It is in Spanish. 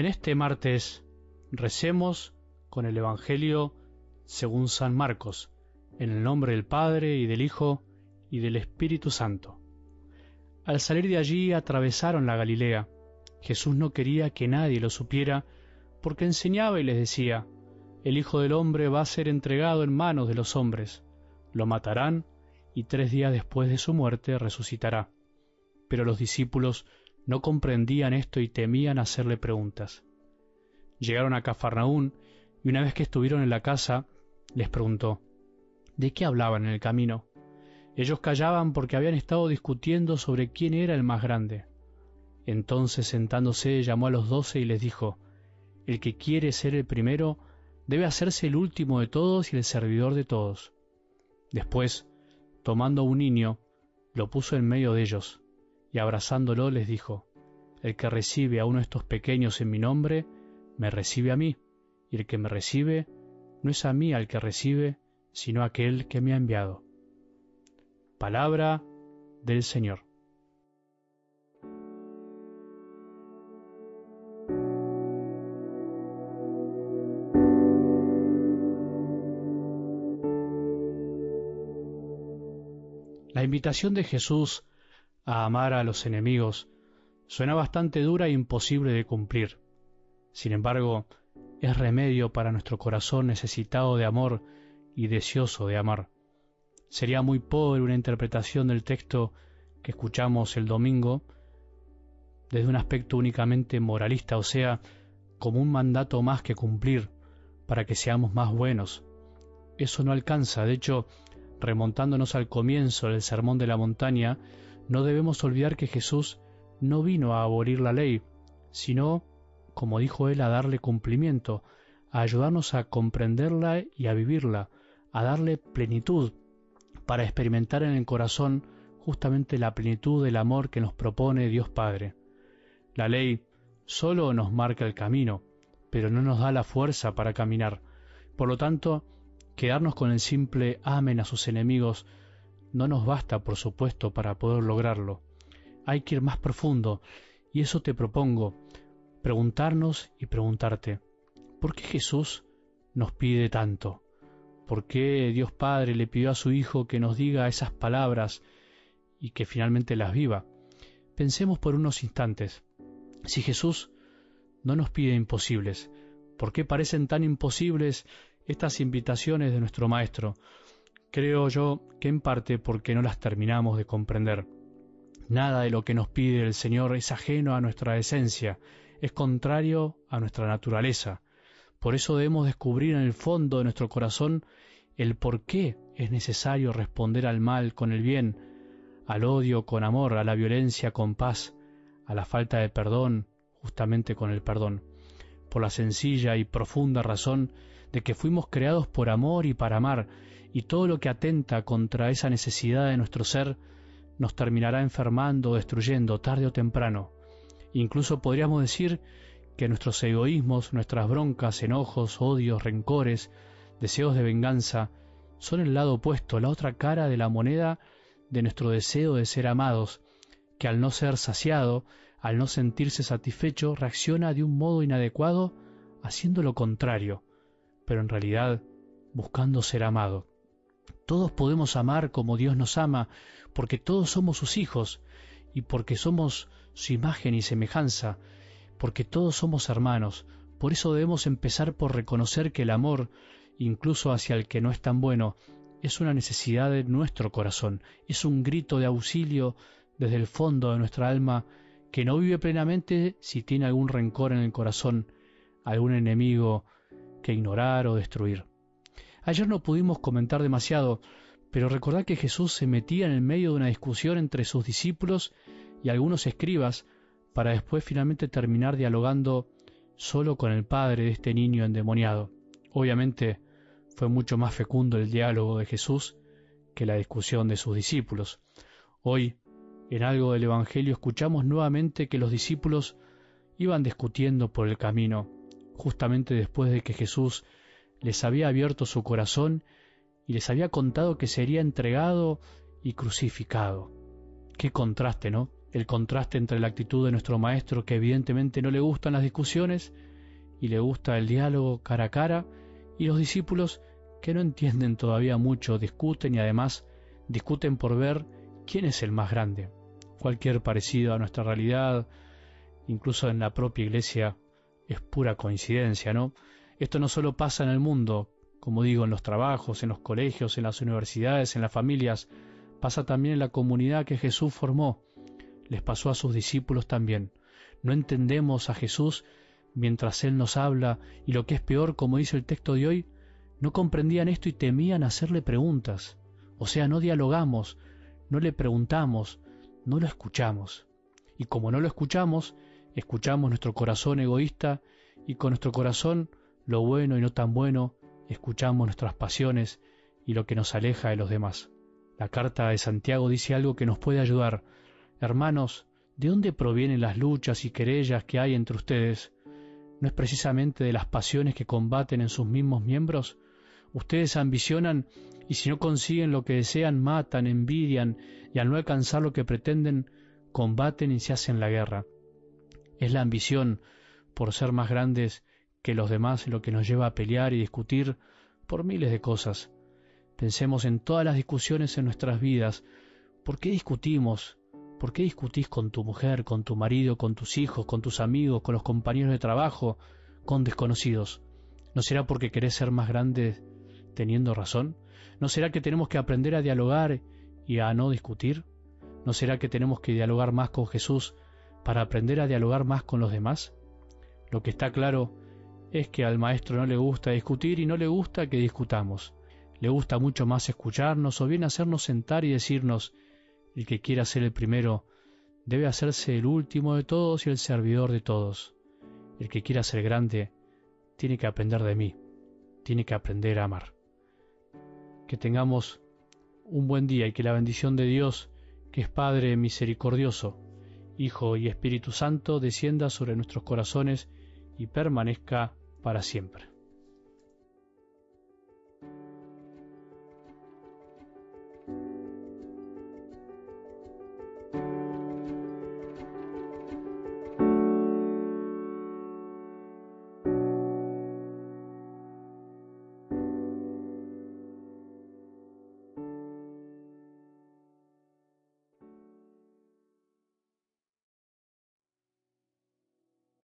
En este martes recemos con el Evangelio según San Marcos, en el nombre del Padre y del Hijo y del Espíritu Santo. Al salir de allí atravesaron la Galilea. Jesús no quería que nadie lo supiera porque enseñaba y les decía, el Hijo del Hombre va a ser entregado en manos de los hombres, lo matarán y tres días después de su muerte resucitará. Pero los discípulos no comprendían esto y temían hacerle preguntas. Llegaron a Cafarnaún y una vez que estuvieron en la casa, les preguntó, ¿de qué hablaban en el camino? Ellos callaban porque habían estado discutiendo sobre quién era el más grande. Entonces sentándose llamó a los doce y les dijo, El que quiere ser el primero debe hacerse el último de todos y el servidor de todos. Después, tomando un niño, lo puso en medio de ellos, y abrazándolo les dijo, El que recibe a uno de estos pequeños en mi nombre, me recibe a mí, y el que me recibe, no es a mí al que recibe, sino a aquel que me ha enviado. Palabra del Señor. La invitación de Jesús a amar a los enemigos suena bastante dura e imposible de cumplir. Sin embargo, es remedio para nuestro corazón necesitado de amor y deseoso de amar. Sería muy pobre una interpretación del texto que escuchamos el domingo desde un aspecto únicamente moralista, o sea, como un mandato más que cumplir para que seamos más buenos. Eso no alcanza, de hecho, remontándonos al comienzo del Sermón de la Montaña, no debemos olvidar que Jesús no vino a abolir la ley, sino, como dijo él, a darle cumplimiento, a ayudarnos a comprenderla y a vivirla, a darle plenitud, para experimentar en el corazón justamente la plenitud del amor que nos propone Dios Padre. La ley solo nos marca el camino, pero no nos da la fuerza para caminar. Por lo tanto, quedarnos con el simple amen a sus enemigos no nos basta, por supuesto, para poder lograrlo. Hay que ir más profundo, y eso te propongo, preguntarnos y preguntarte, ¿por qué Jesús nos pide tanto? ¿Por qué Dios Padre le pidió a su Hijo que nos diga esas palabras y que finalmente las viva? Pensemos por unos instantes, si Jesús no nos pide imposibles, ¿por qué parecen tan imposibles estas invitaciones de nuestro Maestro? Creo yo que en parte porque no las terminamos de comprender. Nada de lo que nos pide el Señor es ajeno a nuestra esencia, es contrario a nuestra naturaleza. Por eso debemos descubrir en el fondo de nuestro corazón el por qué es necesario responder al mal con el bien, al odio con amor, a la violencia con paz, a la falta de perdón justamente con el perdón, por la sencilla y profunda razón de que fuimos creados por amor y para amar, y todo lo que atenta contra esa necesidad de nuestro ser nos terminará enfermando destruyendo tarde o temprano. Incluso podríamos decir que nuestros egoísmos, nuestras broncas, enojos, odios, rencores, deseos de venganza, son el lado opuesto, la otra cara de la moneda de nuestro deseo de ser amados, que al no ser saciado, al no sentirse satisfecho, reacciona de un modo inadecuado haciendo lo contrario, pero en realidad buscando ser amado. Todos podemos amar como Dios nos ama, porque todos somos sus hijos y porque somos su imagen y semejanza, porque todos somos hermanos. Por eso debemos empezar por reconocer que el amor, incluso hacia el que no es tan bueno, es una necesidad de nuestro corazón, es un grito de auxilio desde el fondo de nuestra alma que no vive plenamente si tiene algún rencor en el corazón, algún enemigo que ignorar o destruir. Ayer no pudimos comentar demasiado, pero recordad que Jesús se metía en el medio de una discusión entre sus discípulos y algunos escribas para después finalmente terminar dialogando solo con el padre de este niño endemoniado. Obviamente fue mucho más fecundo el diálogo de Jesús que la discusión de sus discípulos. Hoy, en algo del Evangelio, escuchamos nuevamente que los discípulos iban discutiendo por el camino, justamente después de que Jesús les había abierto su corazón y les había contado que sería entregado y crucificado. Qué contraste, ¿no? el contraste entre la actitud de nuestro maestro, que evidentemente no le gustan las discusiones y le gusta el diálogo cara a cara, y los discípulos que no entienden todavía mucho, discuten y además discuten por ver quién es el más grande. Cualquier parecido a nuestra realidad, incluso en la propia iglesia, es pura coincidencia, ¿no? Esto no solo pasa en el mundo, como digo, en los trabajos, en los colegios, en las universidades, en las familias, pasa también en la comunidad que Jesús formó. Les pasó a sus discípulos también. No entendemos a Jesús mientras Él nos habla y lo que es peor, como dice el texto de hoy, no comprendían esto y temían hacerle preguntas. O sea, no dialogamos, no le preguntamos, no lo escuchamos. Y como no lo escuchamos, escuchamos nuestro corazón egoísta y con nuestro corazón lo bueno y no tan bueno, escuchamos nuestras pasiones y lo que nos aleja de los demás. La carta de Santiago dice algo que nos puede ayudar. Hermanos, ¿de dónde provienen las luchas y querellas que hay entre ustedes? ¿No es precisamente de las pasiones que combaten en sus mismos miembros? Ustedes ambicionan y si no consiguen lo que desean, matan, envidian y al no alcanzar lo que pretenden, combaten y se hacen la guerra. Es la ambición por ser más grandes que los demás lo que nos lleva a pelear y discutir por miles de cosas. Pensemos en todas las discusiones en nuestras vidas. ¿Por qué discutimos? ¿Por qué discutís con tu mujer, con tu marido, con tus hijos, con tus amigos, con los compañeros de trabajo, con desconocidos? ¿No será porque querés ser más grande teniendo razón? ¿No será que tenemos que aprender a dialogar y a no discutir? ¿No será que tenemos que dialogar más con Jesús para aprender a dialogar más con los demás? Lo que está claro es que al maestro no le gusta discutir y no le gusta que discutamos. Le gusta mucho más escucharnos o bien hacernos sentar y decirnos, el que quiera ser el primero debe hacerse el último de todos y el servidor de todos. El que quiera ser grande tiene que aprender de mí, tiene que aprender a amar. Que tengamos un buen día y que la bendición de Dios, que es Padre misericordioso, Hijo y Espíritu Santo, descienda sobre nuestros corazones y permanezca para siempre.